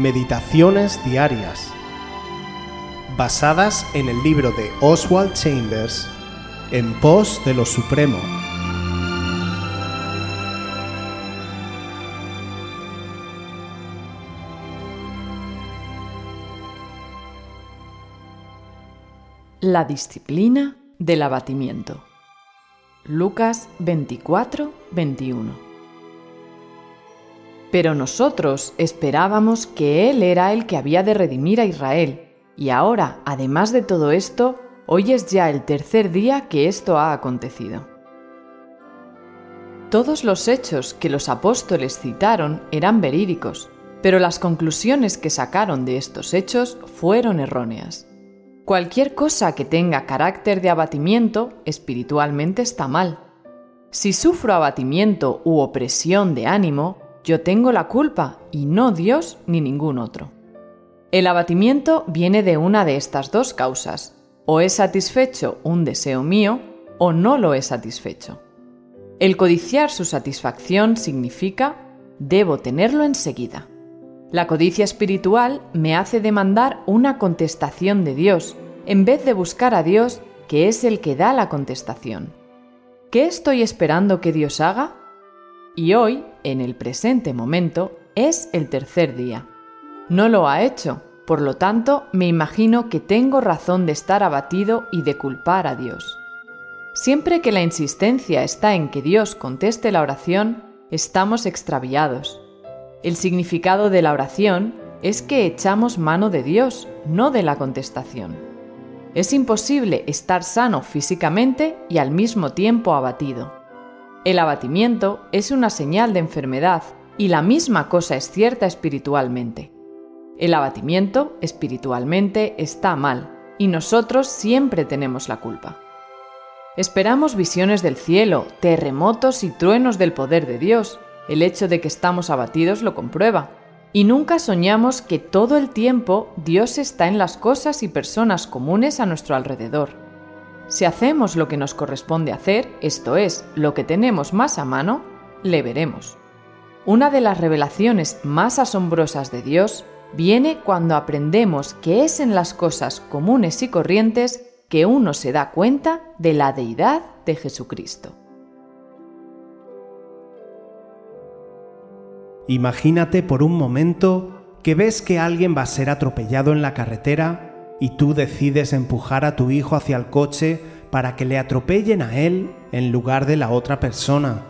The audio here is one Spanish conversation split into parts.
Meditaciones Diarias, basadas en el libro de Oswald Chambers, En pos de lo Supremo. La disciplina del abatimiento. Lucas 24, 21. Pero nosotros esperábamos que Él era el que había de redimir a Israel, y ahora, además de todo esto, hoy es ya el tercer día que esto ha acontecido. Todos los hechos que los apóstoles citaron eran verídicos, pero las conclusiones que sacaron de estos hechos fueron erróneas. Cualquier cosa que tenga carácter de abatimiento espiritualmente está mal. Si sufro abatimiento u opresión de ánimo, yo tengo la culpa y no Dios ni ningún otro. El abatimiento viene de una de estas dos causas. O es satisfecho un deseo mío o no lo he satisfecho. El codiciar su satisfacción significa debo tenerlo enseguida. La codicia espiritual me hace demandar una contestación de Dios, en vez de buscar a Dios, que es el que da la contestación. ¿Qué estoy esperando que Dios haga? Y hoy, en el presente momento, es el tercer día. No lo ha hecho, por lo tanto, me imagino que tengo razón de estar abatido y de culpar a Dios. Siempre que la insistencia está en que Dios conteste la oración, estamos extraviados. El significado de la oración es que echamos mano de Dios, no de la contestación. Es imposible estar sano físicamente y al mismo tiempo abatido. El abatimiento es una señal de enfermedad y la misma cosa es cierta espiritualmente. El abatimiento espiritualmente está mal y nosotros siempre tenemos la culpa. Esperamos visiones del cielo, terremotos y truenos del poder de Dios, el hecho de que estamos abatidos lo comprueba. Y nunca soñamos que todo el tiempo Dios está en las cosas y personas comunes a nuestro alrededor. Si hacemos lo que nos corresponde hacer, esto es, lo que tenemos más a mano, le veremos. Una de las revelaciones más asombrosas de Dios viene cuando aprendemos que es en las cosas comunes y corrientes que uno se da cuenta de la deidad de Jesucristo. Imagínate por un momento que ves que alguien va a ser atropellado en la carretera y tú decides empujar a tu hijo hacia el coche para que le atropellen a él en lugar de la otra persona.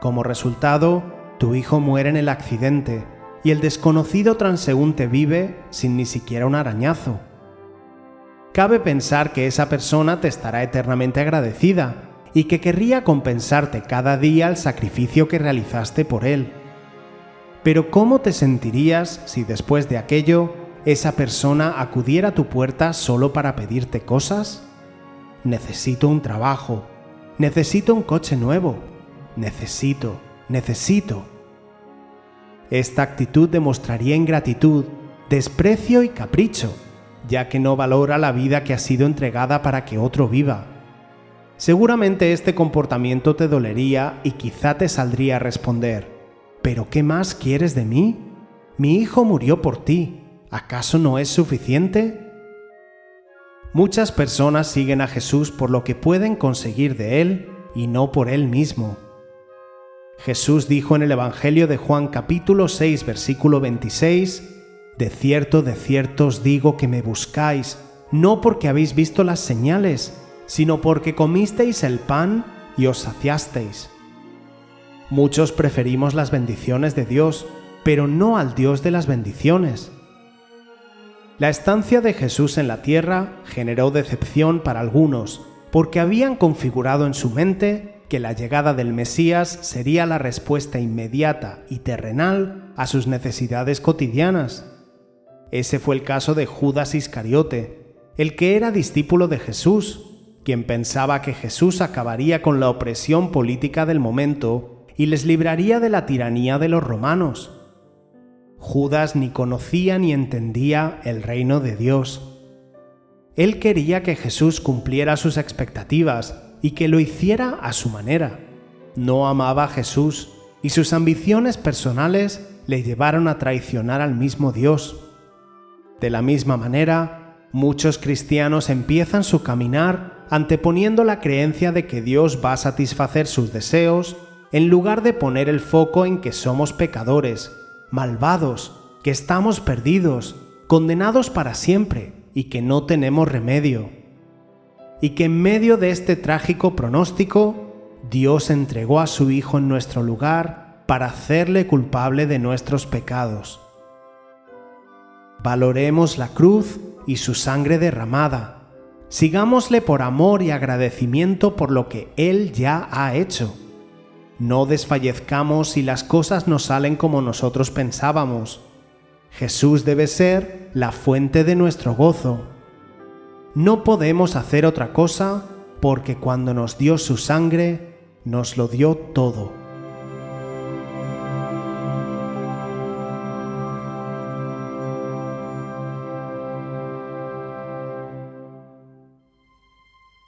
Como resultado, tu hijo muere en el accidente y el desconocido transeúnte vive sin ni siquiera un arañazo. Cabe pensar que esa persona te estará eternamente agradecida y que querría compensarte cada día el sacrificio que realizaste por él. Pero ¿cómo te sentirías si después de aquello esa persona acudiera a tu puerta solo para pedirte cosas? Necesito un trabajo, necesito un coche nuevo, necesito, necesito. Esta actitud demostraría ingratitud, desprecio y capricho, ya que no valora la vida que ha sido entregada para que otro viva. Seguramente este comportamiento te dolería y quizá te saldría a responder, ¿Pero qué más quieres de mí? Mi hijo murió por ti. ¿Acaso no es suficiente? Muchas personas siguen a Jesús por lo que pueden conseguir de Él y no por Él mismo. Jesús dijo en el Evangelio de Juan capítulo 6 versículo 26, De cierto, de cierto os digo que me buscáis, no porque habéis visto las señales, sino porque comisteis el pan y os saciasteis. Muchos preferimos las bendiciones de Dios, pero no al Dios de las bendiciones. La estancia de Jesús en la tierra generó decepción para algunos, porque habían configurado en su mente que la llegada del Mesías sería la respuesta inmediata y terrenal a sus necesidades cotidianas. Ese fue el caso de Judas Iscariote, el que era discípulo de Jesús, quien pensaba que Jesús acabaría con la opresión política del momento y les libraría de la tiranía de los romanos. Judas ni conocía ni entendía el reino de Dios. Él quería que Jesús cumpliera sus expectativas y que lo hiciera a su manera. No amaba a Jesús y sus ambiciones personales le llevaron a traicionar al mismo Dios. De la misma manera, muchos cristianos empiezan su caminar anteponiendo la creencia de que Dios va a satisfacer sus deseos en lugar de poner el foco en que somos pecadores, malvados, que estamos perdidos, condenados para siempre y que no tenemos remedio. Y que en medio de este trágico pronóstico, Dios entregó a su Hijo en nuestro lugar para hacerle culpable de nuestros pecados. Valoremos la cruz y su sangre derramada. Sigámosle por amor y agradecimiento por lo que Él ya ha hecho. No desfallezcamos si las cosas no salen como nosotros pensábamos. Jesús debe ser la fuente de nuestro gozo. No podemos hacer otra cosa porque cuando nos dio su sangre, nos lo dio todo.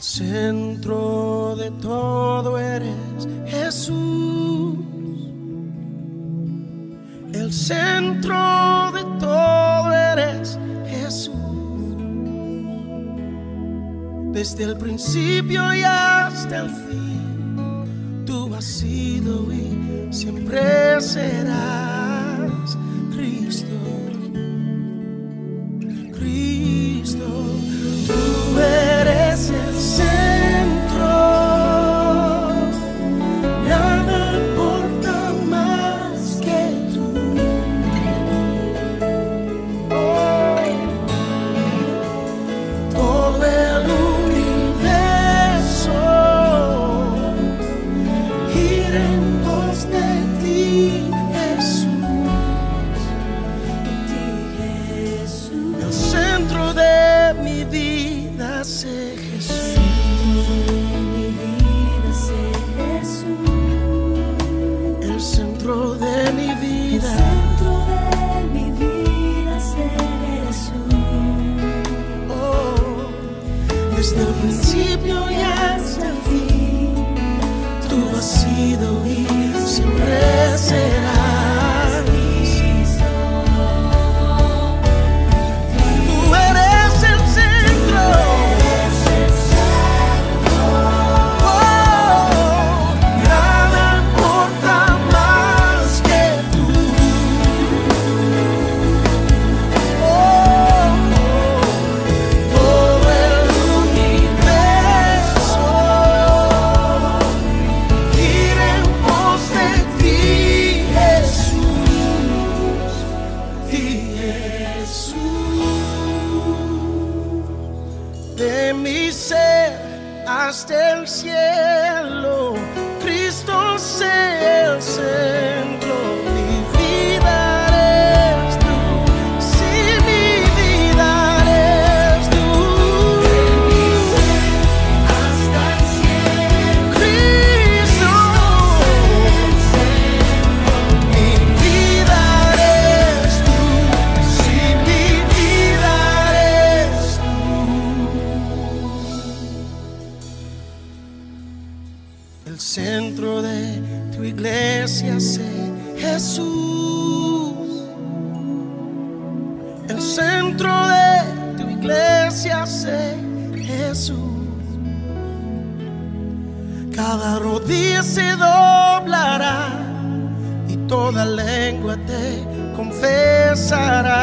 centro de todo eres Jesús. El centro de todo eres Jesús. Desde el principio y hasta el fin, tú has sido y siempre serás centro de tu iglesia sé Jesús. El centro de tu iglesia sé Jesús. Cada rodilla se doblará y toda lengua te confesará.